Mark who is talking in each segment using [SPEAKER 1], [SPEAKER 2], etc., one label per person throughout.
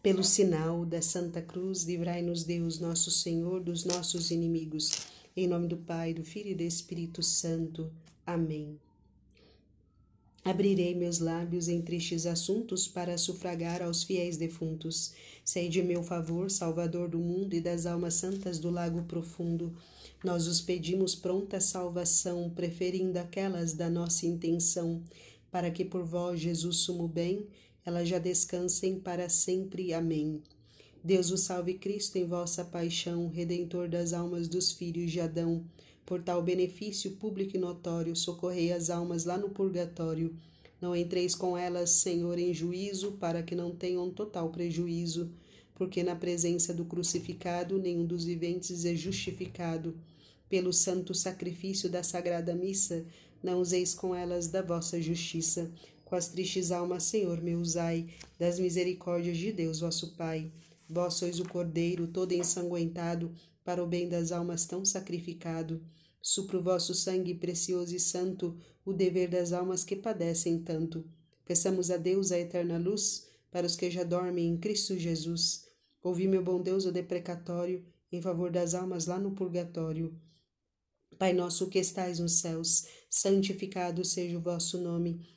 [SPEAKER 1] Pelo sinal da Santa Cruz, livrai-nos Deus, nosso Senhor, dos nossos inimigos. Em nome do Pai, do Filho e do Espírito Santo. Amém. Abrirei meus lábios em tristes assuntos para sufragar aos fiéis defuntos. Sei de meu favor, Salvador do mundo e das almas santas do lago profundo. Nós os pedimos pronta salvação, preferindo aquelas da nossa intenção, para que por vós, Jesus, sumo bem, elas já descansem para sempre. Amém. Deus o salve Cristo em vossa paixão, redentor das almas dos filhos de Adão. Por tal benefício público e notório, socorrei as almas lá no purgatório. Não entreis com elas, Senhor, em juízo, para que não tenham total prejuízo, porque na presença do crucificado nenhum dos viventes é justificado. Pelo santo sacrifício da sagrada missa, não useis com elas da vossa justiça. Com as tristes almas, Senhor, me usai, das misericórdias de Deus, vosso Pai. Vós sois o Cordeiro, todo ensanguentado, para o bem das almas tão sacrificado. Supro vosso sangue precioso e santo, o dever das almas que padecem tanto. Peçamos a Deus a eterna luz, para os que já dormem em Cristo Jesus. Ouvi, meu bom Deus, o deprecatório, em favor das almas lá no purgatório. Pai nosso que estais nos céus, santificado seja o vosso nome.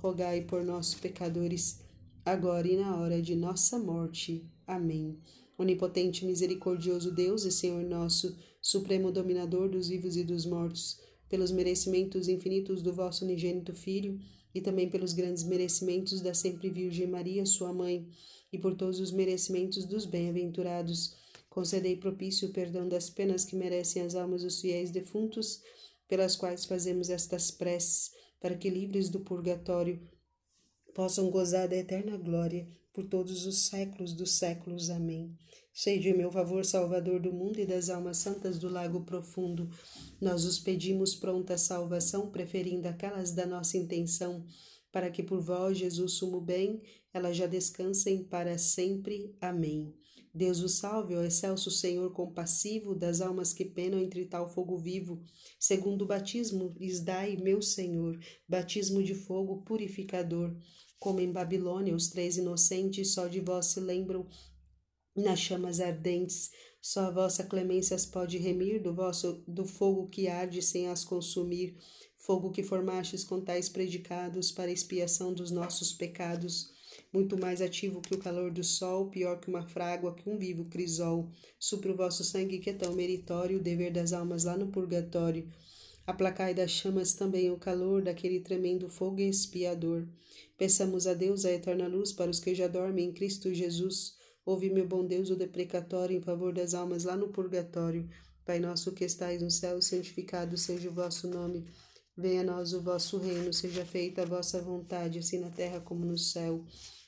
[SPEAKER 1] rogai por nós, pecadores, agora e na hora de nossa morte. Amém. Onipotente misericordioso Deus e Senhor nosso, Supremo Dominador dos vivos e dos mortos, pelos merecimentos infinitos do vosso unigênito Filho, e também pelos grandes merecimentos da sempre Virgem Maria, sua mãe, e por todos os merecimentos dos bem-aventurados, concedei propício o perdão das penas que merecem as almas dos fiéis defuntos, pelas quais fazemos estas preces, para que, livres do purgatório, possam gozar da eterna glória por todos os séculos dos séculos. Amém. Sede meu favor, Salvador do mundo e das almas santas do lago profundo. Nós os pedimos pronta salvação, preferindo aquelas da nossa intenção, para que por vós, Jesus, sumo bem, elas já descansem para sempre. Amém. Deus o salve, ó excelso Senhor compassivo das almas que penam entre tal fogo vivo. Segundo o batismo, lhes dai, meu Senhor, batismo de fogo purificador. Como em Babilônia os três inocentes só de vós se lembram, nas chamas ardentes. Só a vossa clemência as pode remir do vosso do fogo que arde sem as consumir, fogo que formastes com tais predicados para expiação dos nossos pecados. Muito mais ativo que o calor do sol, pior que uma frágua, que um vivo crisol. Supra o vosso sangue que é tão meritório, o dever das almas lá no purgatório. Aplacai das chamas também o calor daquele tremendo fogo expiador. Peçamos a Deus a eterna luz para os que já dormem em Cristo Jesus Ouve, meu bom Deus, o deprecatório em favor das almas lá no purgatório. Pai nosso que estais no céu, santificado seja o vosso nome. Venha a nós o vosso reino, seja feita a vossa vontade, assim na terra como no céu.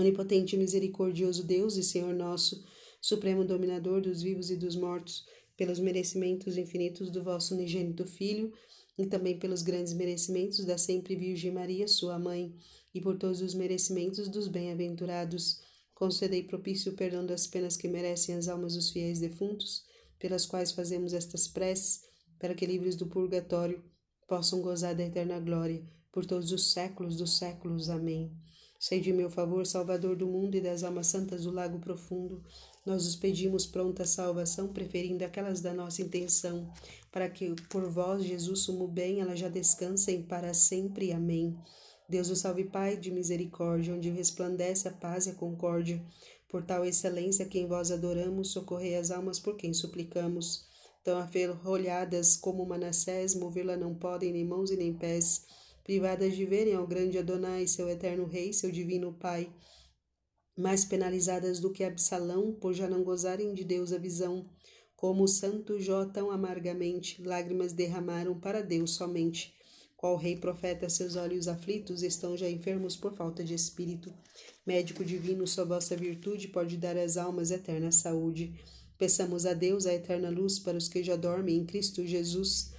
[SPEAKER 1] Onipotente e misericordioso Deus e Senhor nosso, Supremo Dominador dos vivos e dos mortos, pelos merecimentos infinitos do vosso unigênito Filho, e também pelos grandes merecimentos da sempre Virgem Maria, sua mãe, e por todos os merecimentos dos bem-aventurados, Concedei propício o perdão das penas que merecem as almas dos fiéis defuntos, pelas quais fazemos estas preces, para que, livres do purgatório, possam gozar da eterna glória, por todos os séculos dos séculos. Amém. Sei de meu favor, Salvador do mundo e das almas santas do lago profundo, nós os pedimos pronta salvação, preferindo aquelas da nossa intenção, para que, por vós, Jesus, sumo bem, elas já descansem para sempre. Amém. Deus o salve, Pai de misericórdia, onde resplandece a paz e a concórdia. Por tal excelência que em vós adoramos, socorrei as almas por quem suplicamos. Tão aferrolhadas como Manassés, movê-la não podem nem mãos e nem pés, privadas de verem ao grande Adonai, seu eterno Rei, seu divino Pai, mais penalizadas do que Absalão, por já não gozarem de Deus a visão, como o santo Jó tão amargamente, lágrimas derramaram para Deus somente. Qual rei profeta, seus olhos aflitos estão já enfermos por falta de espírito. Médico divino, sua vossa virtude pode dar às almas eterna saúde. Peçamos a Deus a eterna luz para os que já dormem em Cristo Jesus.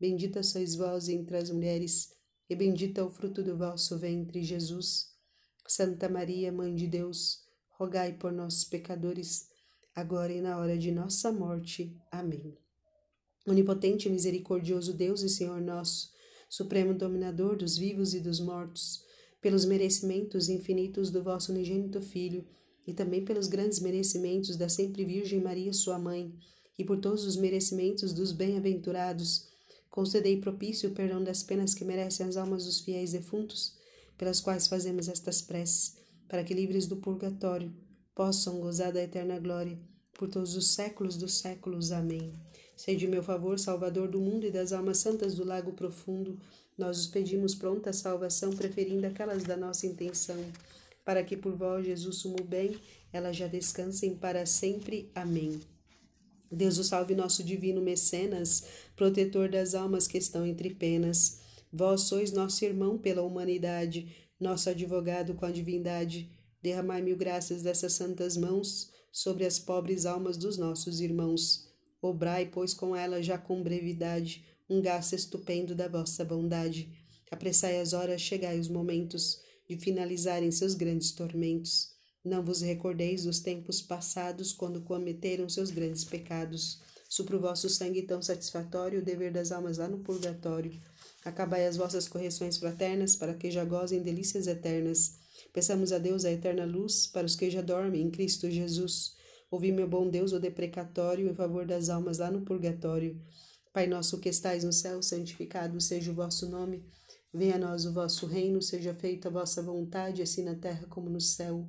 [SPEAKER 1] Bendita sois vós entre as mulheres, e bendito é o fruto do vosso ventre, Jesus. Santa Maria, Mãe de Deus, rogai por nós, pecadores, agora e na hora de nossa morte. Amém. Onipotente e misericordioso Deus e Senhor nosso, Supremo Dominador dos vivos e dos mortos, pelos merecimentos infinitos do vosso unigênito Filho, e também pelos grandes merecimentos da sempre Virgem Maria, sua mãe, e por todos os merecimentos dos bem-aventurados, concedei propício o perdão das penas que merecem as almas dos fiéis defuntos, pelas quais fazemos estas preces para que, livres do purgatório, possam gozar da eterna glória por todos os séculos dos séculos. Amém. Sede meu favor, Salvador do mundo e das almas santas do lago profundo, nós os pedimos pronta salvação, preferindo aquelas da nossa intenção, para que por vós, Jesus, sumo bem, elas já descansem para sempre. Amém. Deus o salve, nosso divino mecenas, protetor das almas que estão entre penas. Vós sois nosso irmão pela humanidade, nosso advogado com a divindade, derramai mil graças dessas santas mãos sobre as pobres almas dos nossos irmãos. Obrai, pois, com elas já com brevidade, um gasto estupendo da vossa bondade. Apressai as horas, chegai os momentos de finalizarem seus grandes tormentos. Não vos recordeis dos tempos passados, quando cometeram seus grandes pecados. Supra o vosso sangue tão satisfatório o dever das almas lá no purgatório Acabai as vossas correções fraternas, para que já gozem delícias eternas. Peçamos a Deus a eterna luz, para os que já dormem em Cristo Jesus. Ouvi, meu bom Deus, o deprecatório em favor das almas lá no purgatório. Pai nosso que estais no céu, santificado seja o vosso nome. Venha a nós o vosso reino, seja feita a vossa vontade, assim na terra como no céu.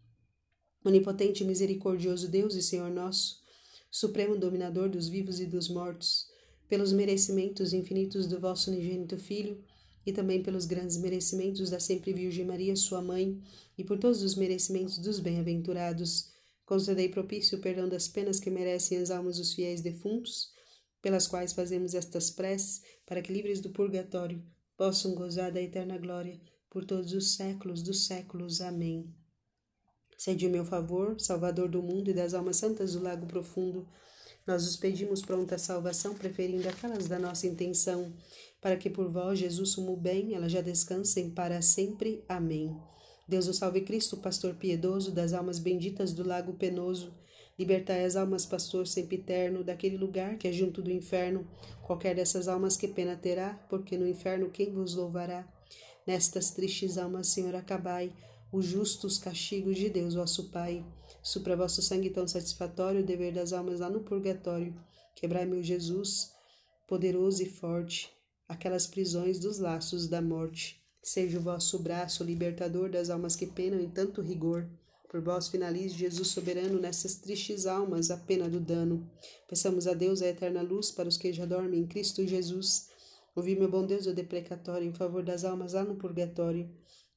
[SPEAKER 1] Onipotente e misericordioso Deus e Senhor nosso, Supremo Dominador dos vivos e dos mortos, pelos merecimentos infinitos do vosso unigênito Filho, e também pelos grandes merecimentos da sempre Virgem Maria, sua mãe, e por todos os merecimentos dos bem-aventurados, concedei propício o perdão das penas que merecem as almas dos fiéis defuntos, pelas quais fazemos estas preces, para que, livres do purgatório, possam gozar da eterna glória por todos os séculos dos séculos. Amém. Sede meu favor, Salvador do mundo e das almas santas do lago profundo, nós os pedimos pronta salvação, preferindo aquelas da nossa intenção, para que por vós, Jesus, sumo bem, elas já descansem para sempre. Amém. Deus o salve Cristo, pastor piedoso das almas benditas do lago penoso. Libertai as almas, pastor sempiterno, daquele lugar que é junto do inferno. Qualquer dessas almas que pena terá, porque no inferno quem vos louvará? Nestas tristes almas, Senhor, acabai os justos castigos de Deus, vosso Pai. Supra vosso sangue tão satisfatório o dever das almas lá no purgatório. Quebrai, meu Jesus, poderoso e forte, aquelas prisões dos laços da morte. Seja o vosso braço libertador das almas que penam em tanto rigor. Por vós finalize, Jesus soberano, nessas tristes almas a pena do dano. Peçamos a Deus a eterna luz para os que já dormem em Cristo Jesus. Ouvi, meu bom Deus, o deprecatório em favor das almas lá no purgatório.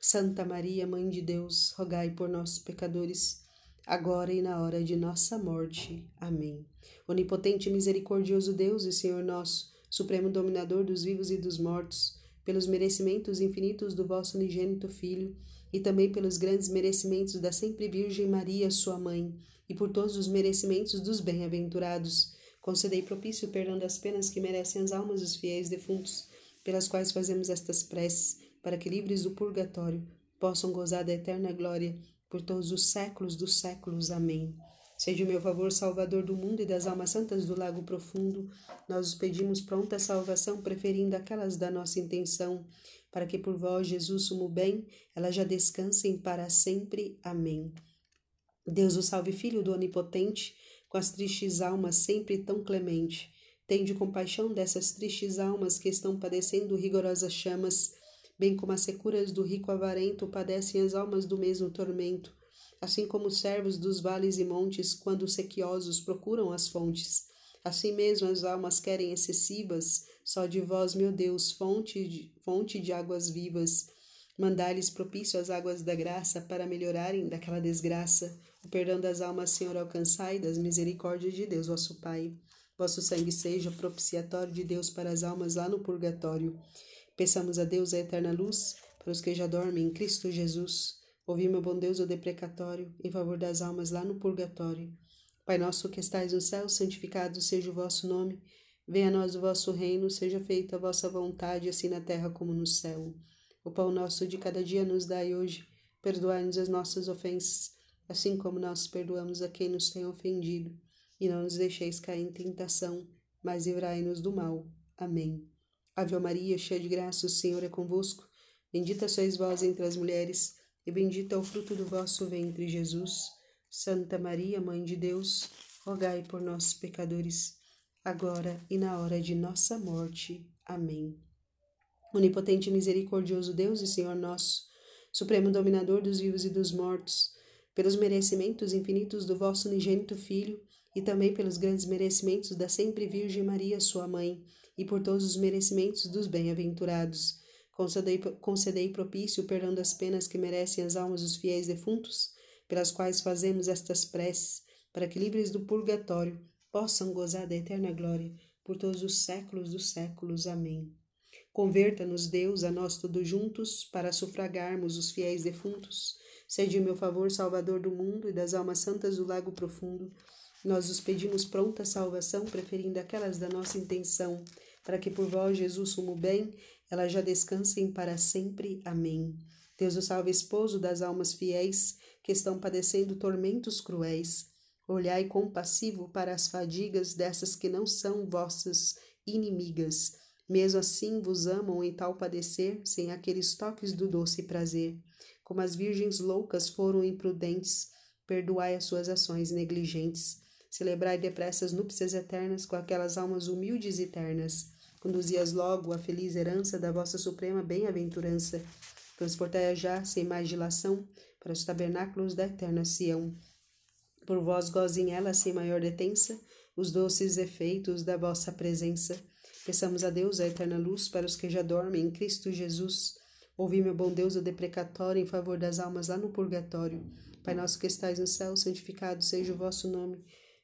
[SPEAKER 1] Santa Maria, Mãe de Deus, rogai por nós, pecadores, agora e na hora de nossa morte. Amém. Onipotente e misericordioso Deus e Senhor nosso, Supremo Dominador dos vivos e dos mortos, pelos merecimentos infinitos do vosso unigênito Filho, e também pelos grandes merecimentos da sempre Virgem Maria, sua mãe, e por todos os merecimentos dos bem-aventurados, concedei propício perdão das penas que merecem as almas dos fiéis defuntos, pelas quais fazemos estas preces para que, livres do purgatório, possam gozar da eterna glória por todos os séculos dos séculos. Amém. Seja o meu favor, Salvador do mundo e das almas santas do lago profundo, nós os pedimos pronta salvação, preferindo aquelas da nossa intenção, para que por vós, Jesus, sumo bem, elas já descansem para sempre. Amém. Deus o salve, Filho do Onipotente, com as tristes almas sempre tão clemente. Tende compaixão dessas tristes almas que estão padecendo rigorosas chamas, bem como as securas do rico avarento padecem as almas do mesmo tormento, assim como os servos dos vales e montes, quando sequiosos procuram as fontes. Assim mesmo as almas querem excessivas, só de vós, meu Deus, fonte de, fonte de águas vivas. Mandai-lhes propício as águas da graça para melhorarem daquela desgraça. O perdão das almas, Senhor, alcançai das misericórdias de Deus, vosso Pai. Vosso sangue seja propiciatório de Deus para as almas lá no purgatório. Peçamos a Deus a eterna luz para os que já dormem em Cristo Jesus. Ouvi, meu bom Deus, o deprecatório em favor das almas lá no purgatório. Pai nosso que estais no céu, santificado seja o vosso nome. Venha a nós o vosso reino, seja feita a vossa vontade, assim na terra como no céu. O pão nosso de cada dia nos dai hoje. Perdoai-nos as nossas ofensas, assim como nós perdoamos a quem nos tem ofendido. E não nos deixeis cair em tentação, mas livrai-nos do mal. Amém. Ave Maria, cheia de graça, o Senhor é convosco. Bendita sois vós entre as mulheres, e bendito é o fruto do vosso ventre, Jesus. Santa Maria, Mãe de Deus, rogai por nós, pecadores, agora e na hora de nossa morte. Amém. Onipotente e misericordioso Deus e Senhor nosso, Supremo Dominador dos vivos e dos mortos, pelos merecimentos infinitos do vosso unigênito Filho, e também pelos grandes merecimentos da sempre Virgem Maria, sua mãe, e por todos os merecimentos dos bem-aventurados. Concedei, concedei propício o perdão das penas que merecem as almas dos fiéis defuntos, pelas quais fazemos estas preces, para que, livres do purgatório, possam gozar da eterna glória por todos os séculos dos séculos. Amém. Converta-nos, Deus, a nós todos juntos, para sufragarmos os fiéis defuntos. Sede meu favor, Salvador do mundo e das almas santas do lago profundo. Nós os pedimos pronta salvação, preferindo aquelas da nossa intenção para que por vós, Jesus, sumo bem, elas já descansem para sempre. Amém. Deus o salve, esposo das almas fiéis, que estão padecendo tormentos cruéis. Olhai compassivo para as fadigas dessas que não são vossas inimigas. Mesmo assim vos amam em tal padecer, sem aqueles toques do doce prazer. Como as virgens loucas foram imprudentes, perdoai as suas ações negligentes. Celebrai depressa as núpcias eternas com aquelas almas humildes e Conduzi-as logo à feliz herança da vossa suprema bem-aventurança. Transportai-a já, sem mais dilação, para os tabernáculos da eterna Sião. Por vós gozem elas sem maior detença os doces efeitos da vossa presença. Peçamos a Deus a eterna luz para os que já dormem em Cristo Jesus. Ouvi, meu bom Deus, o deprecatório em favor das almas lá no purgatório. Pai nosso que estais no céu, santificado seja o vosso nome.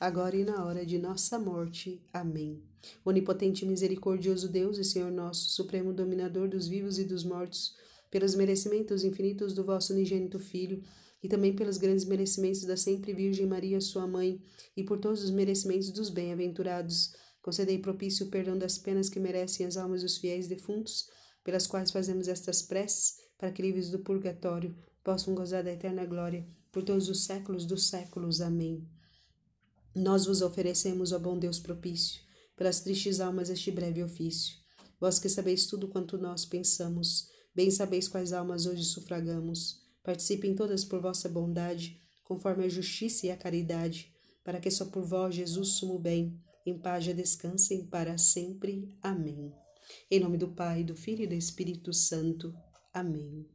[SPEAKER 1] agora e na hora de nossa morte. Amém. Onipotente e misericordioso Deus e Senhor nosso, supremo dominador dos vivos e dos mortos, pelos merecimentos infinitos do vosso unigênito Filho, e também pelos grandes merecimentos da sempre Virgem Maria, sua mãe, e por todos os merecimentos dos bem-aventurados, Concedei propício o perdão das penas que merecem as almas dos fiéis defuntos, pelas quais fazemos estas preces, para que livres do purgatório possam gozar da eterna glória por todos os séculos dos séculos. Amém. Nós vos oferecemos, ó bom Deus propício, pelas tristes almas este breve ofício. Vós que sabeis tudo quanto nós pensamos, bem sabeis quais almas hoje sufragamos. Participem todas por vossa bondade, conforme a justiça e a caridade, para que só por vós, Jesus, sumo bem, em paz já descansem para sempre. Amém. Em nome do Pai, do Filho e do Espírito Santo. Amém.